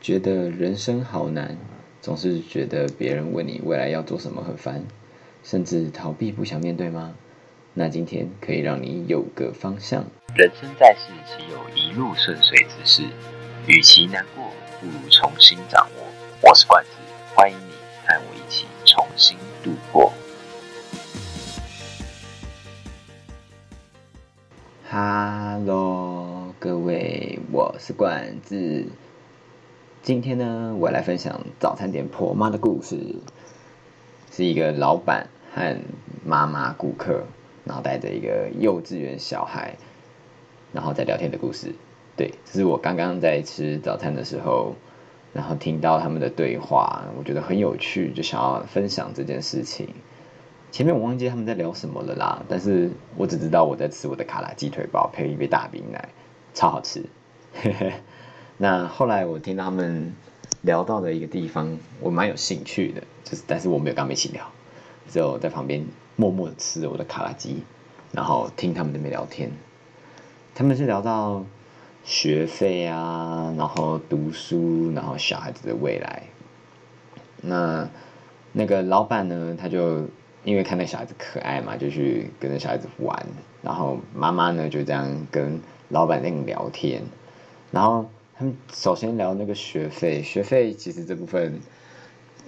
觉得人生好难，总是觉得别人问你未来要做什么很烦，甚至逃避不想面对吗？那今天可以让你有个方向。人生在世，岂有一路顺遂之事？与其难过，不如重新掌握。我是冠子，欢迎你和我一起重新度过。Hello，各位，我是冠子。今天呢，我来分享早餐店婆妈的故事，是一个老板和妈妈顾客，然后带着一个幼稚园小孩，然后在聊天的故事。对，这是我刚刚在吃早餐的时候，然后听到他们的对话，我觉得很有趣，就想要分享这件事情。前面我忘记他们在聊什么了啦，但是我只知道我在吃我的卡拉鸡腿堡配一杯大冰奶，超好吃。那后来我听他们聊到的一个地方，我蛮有兴趣的，就是但是我没有跟他们一起聊，只有在旁边默默的吃我的卡拉鸡，然后听他们那边聊天。他们是聊到学费啊，然后读书，然后小孩子的未来。那那个老板呢，他就因为看那小孩子可爱嘛，就去跟着小孩子玩，然后妈妈呢就这样跟老板那样聊天，然后。他们首先聊那个学费，学费其实这部分，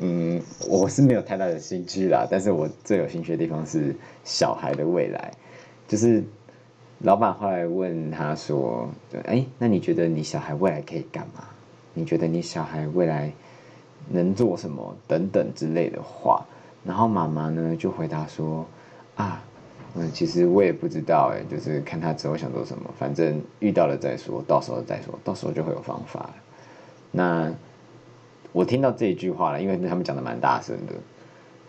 嗯，我是没有太大的兴趣啦。但是我最有兴趣的地方是小孩的未来，就是老板后来问他说：“哎，那你觉得你小孩未来可以干嘛？你觉得你小孩未来能做什么？等等之类的话。”然后妈妈呢就回答说：“啊。”嗯，其实我也不知道哎，就是看他之后想做什么，反正遇到了再说，到时候再说，到时候就会有方法。那我听到这一句话了，因为他们讲的蛮大声的，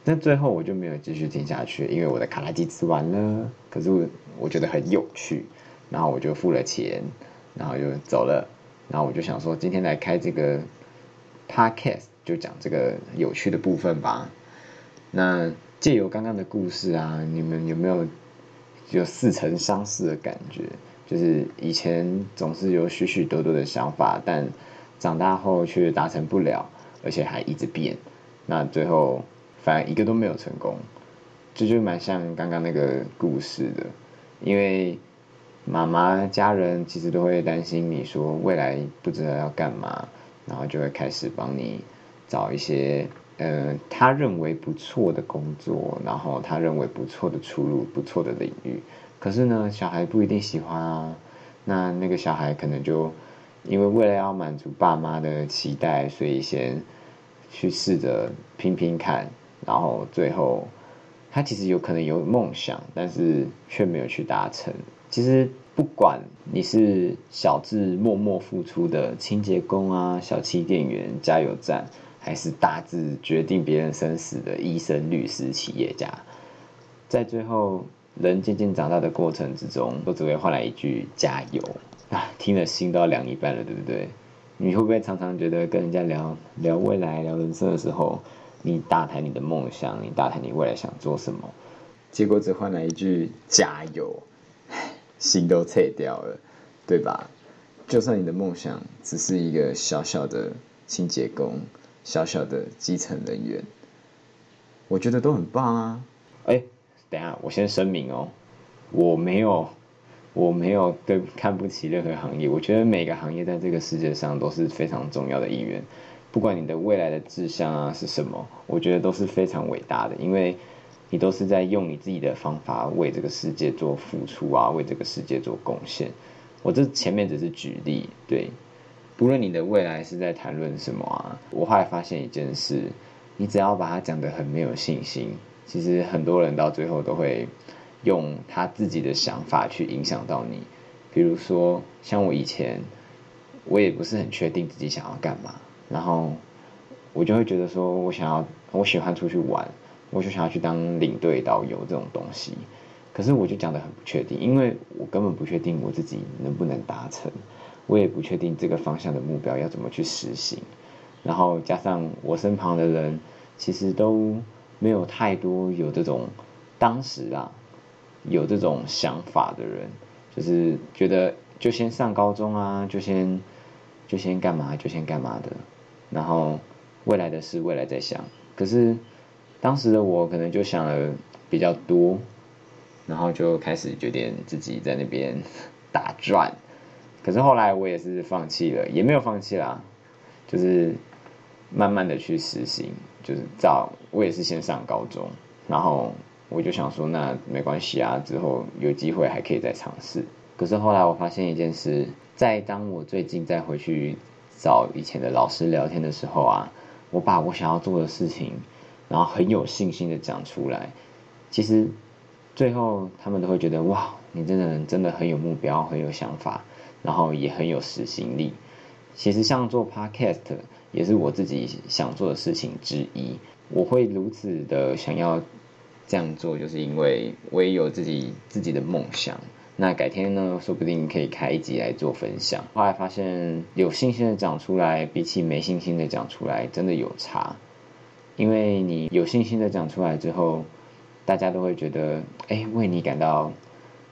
那最后我就没有继续听下去，因为我的卡拉鸡吃完了。可是我我觉得很有趣，然后我就付了钱，然后就走了。然后我就想说，今天来开这个 podcast，就讲这个有趣的部分吧。那。借由刚刚的故事啊，你们有没有有似曾相识的感觉？就是以前总是有许许多多的想法，但长大后却达成不了，而且还一直变。那最后反而一个都没有成功，这就蛮像刚刚那个故事的。因为妈妈、家人其实都会担心你说未来不知道要干嘛，然后就会开始帮你找一些。呃，他认为不错的工作，然后他认为不错的出路、不错的领域，可是呢，小孩不一定喜欢啊。那那个小孩可能就因为为了要满足爸妈的期待，所以先去试着拼拼看，然后最后他其实有可能有梦想，但是却没有去达成。其实不管你是小至默默付出的清洁工啊、小气店员、加油站。还是大致决定别人生死的医生、律师、企业家，在最后人渐渐长大的过程之中，都只会换来一句“加油”啊！听了心都要凉一半了，对不对？你会不会常常觉得跟人家聊聊未来、聊人生的时候，你大谈你的梦想，你大谈你未来想做什么，结果只换来一句“加油”，心都碎掉了，对吧？就算你的梦想只是一个小小的清洁工。小小的基层人员，我觉得都很棒啊！哎，等下我先声明哦，我没有，我没有对看不起任何行业。我觉得每个行业在这个世界上都是非常重要的一员。不管你的未来的志向啊是什么，我觉得都是非常伟大的，因为你都是在用你自己的方法为这个世界做付出啊，为这个世界做贡献。我这前面只是举例，对。不论你的未来是在谈论什么啊，我后来发现一件事，你只要把它讲得很没有信心，其实很多人到最后都会用他自己的想法去影响到你。比如说，像我以前，我也不是很确定自己想要干嘛，然后我就会觉得说我想要，我喜欢出去玩，我就想要去当领队导游这种东西，可是我就讲得很不确定，因为我根本不确定我自己能不能达成。我也不确定这个方向的目标要怎么去实行，然后加上我身旁的人，其实都没有太多有这种当时啊有这种想法的人，就是觉得就先上高中啊，就先就先干嘛就先干嘛的，然后未来的事未来再想。可是当时的我可能就想了比较多，然后就开始决定自己在那边 打转。可是后来我也是放弃了，也没有放弃啦，就是慢慢的去实行。就是早我也是先上高中，然后我就想说那没关系啊，之后有机会还可以再尝试。可是后来我发现一件事，在当我最近再回去找以前的老师聊天的时候啊，我把我想要做的事情，然后很有信心的讲出来，其实最后他们都会觉得哇，你真的真的很有目标，很有想法。然后也很有实行力。其实像做 podcast 也是我自己想做的事情之一。我会如此的想要这样做，就是因为我也有自己自己的梦想。那改天呢，说不定可以开一集来做分享。后来发现有信心的讲出来，比起没信心的讲出来，真的有差。因为你有信心的讲出来之后，大家都会觉得，哎，为你感到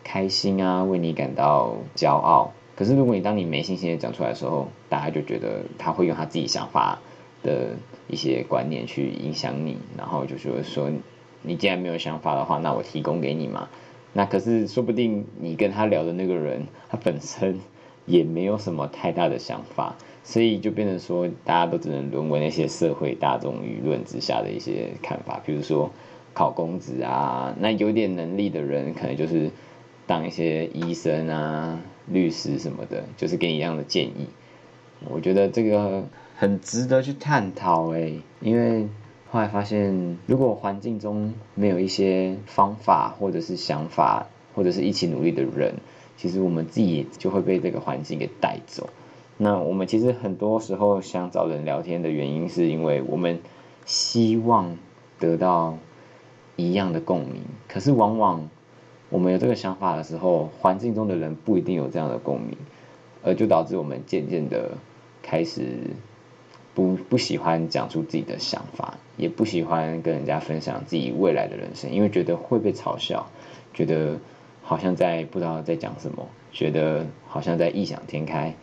开心啊，为你感到骄傲。可是，如果你当你没信心的讲出来的时候，大家就觉得他会用他自己想法的一些观念去影响你，然后就说说你既然没有想法的话，那我提供给你嘛。那可是说不定你跟他聊的那个人，他本身也没有什么太大的想法，所以就变成说大家都只能沦为那些社会大众舆论之下的一些看法，比如说考公职啊，那有点能力的人可能就是当一些医生啊。律师什么的，就是给你一样的建议。我觉得这个很值得去探讨诶，因为后来发现，如果环境中没有一些方法，或者是想法，或者是一起努力的人，其实我们自己就会被这个环境给带走。那我们其实很多时候想找人聊天的原因，是因为我们希望得到一样的共鸣，可是往往。我们有这个想法的时候，环境中的人不一定有这样的共鸣，而就导致我们渐渐的开始不不喜欢讲出自己的想法，也不喜欢跟人家分享自己未来的人生，因为觉得会被嘲笑，觉得好像在不知道在讲什么，觉得好像在异想天开。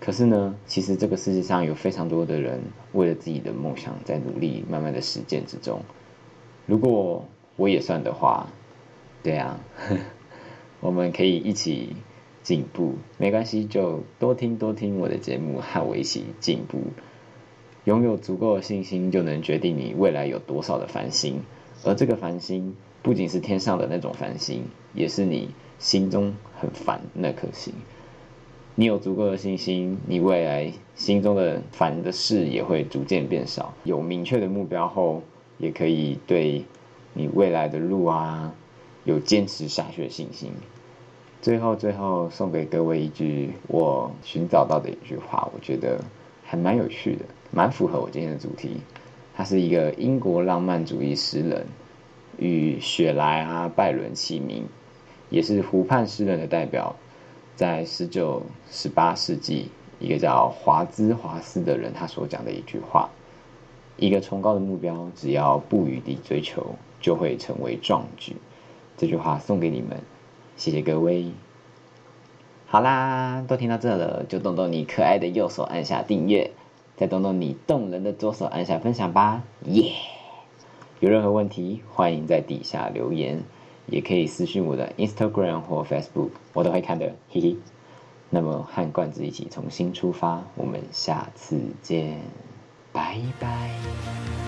可是呢，其实这个世界上有非常多的人为了自己的梦想在努力，慢慢的实践之中。如果我也算的话。对啊，我们可以一起进步，没关系，就多听多听我的节目，和我一起进步。拥有足够的信心，就能决定你未来有多少的繁星。而这个繁星，不仅是天上的那种繁星，也是你心中很烦那颗星。你有足够的信心，你未来心中的烦的事也会逐渐变少。有明确的目标后，也可以对你未来的路啊。有坚持下去的信心。最后，最后送给各位一句我寻找到的一句话，我觉得还蛮有趣的，蛮符合我今天的主题。他是一个英国浪漫主义诗人，与雪莱啊、拜伦齐名，也是湖畔诗人的代表。在十九、十八世纪，一个叫华兹华斯的人，他所讲的一句话：一个崇高的目标，只要不予地追求，就会成为壮举。这句话送给你们，谢谢各位。好啦，都听到这了，就动动你可爱的右手按下订阅，再动动你动人的左手按下分享吧，耶！有任何问题，欢迎在底下留言，也可以私信我的 Instagram 或 Facebook，我都会看的，嘿嘿。那么和罐子一起重新出发，我们下次见，拜拜。